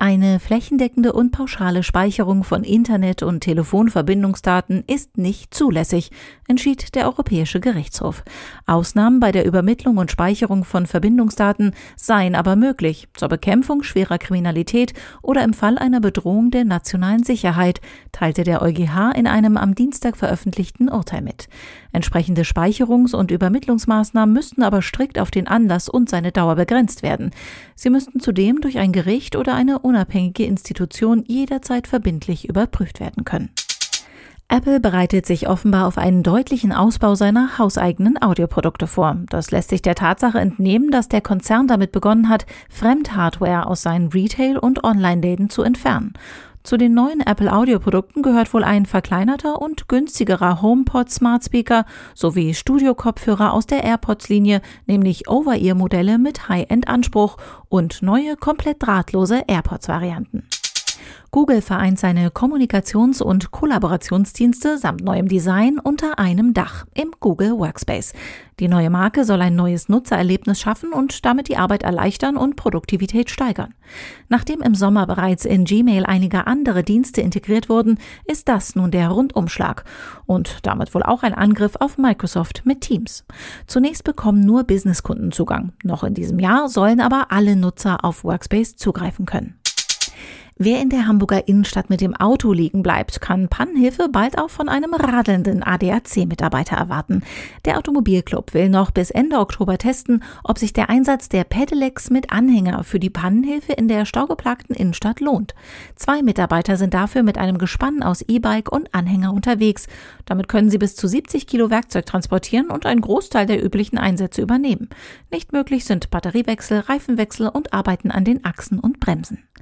Eine flächendeckende und pauschale Speicherung von Internet- und Telefonverbindungsdaten ist nicht zulässig, entschied der Europäische Gerichtshof. Ausnahmen bei der Übermittlung und Speicherung von Verbindungsdaten seien aber möglich, zur Bekämpfung schwerer Kriminalität oder im Fall einer Bedrohung der nationalen Sicherheit, teilte der EuGH in einem am Dienstag veröffentlichten Urteil mit. Entsprechende Speicherungs- und Übermittlungsmaßnahmen müssten aber strikt auf den Anlass und seine Dauer begrenzt werden. Sie müssten zudem durch ein Gericht oder eine unabhängige Institution jederzeit verbindlich überprüft werden können. Apple bereitet sich offenbar auf einen deutlichen Ausbau seiner hauseigenen Audioprodukte vor. Das lässt sich der Tatsache entnehmen, dass der Konzern damit begonnen hat, Fremdhardware aus seinen Retail- und Online-Läden zu entfernen. Zu den neuen Apple Audio-Produkten gehört wohl ein verkleinerter und günstigerer HomePod Smart Speaker sowie Studio-Kopfhörer aus der AirPods-Linie, nämlich Over-Ear-Modelle mit High-End-Anspruch und neue komplett drahtlose AirPods-Varianten. Google vereint seine Kommunikations- und Kollaborationsdienste samt neuem Design unter einem Dach im Google Workspace. Die neue Marke soll ein neues Nutzererlebnis schaffen und damit die Arbeit erleichtern und Produktivität steigern. Nachdem im Sommer bereits in Gmail einige andere Dienste integriert wurden, ist das nun der Rundumschlag und damit wohl auch ein Angriff auf Microsoft mit Teams. Zunächst bekommen nur Businesskunden Zugang. Noch in diesem Jahr sollen aber alle Nutzer auf Workspace zugreifen können. Wer in der Hamburger Innenstadt mit dem Auto liegen bleibt, kann Pannenhilfe bald auch von einem radelnden ADAC-Mitarbeiter erwarten. Der Automobilclub will noch bis Ende Oktober testen, ob sich der Einsatz der Pedelecs mit Anhänger für die Pannenhilfe in der staugeplagten Innenstadt lohnt. Zwei Mitarbeiter sind dafür mit einem Gespann aus E-Bike und Anhänger unterwegs. Damit können sie bis zu 70 Kilo Werkzeug transportieren und einen Großteil der üblichen Einsätze übernehmen. Nicht möglich sind Batteriewechsel, Reifenwechsel und Arbeiten an den Achsen und Bremsen.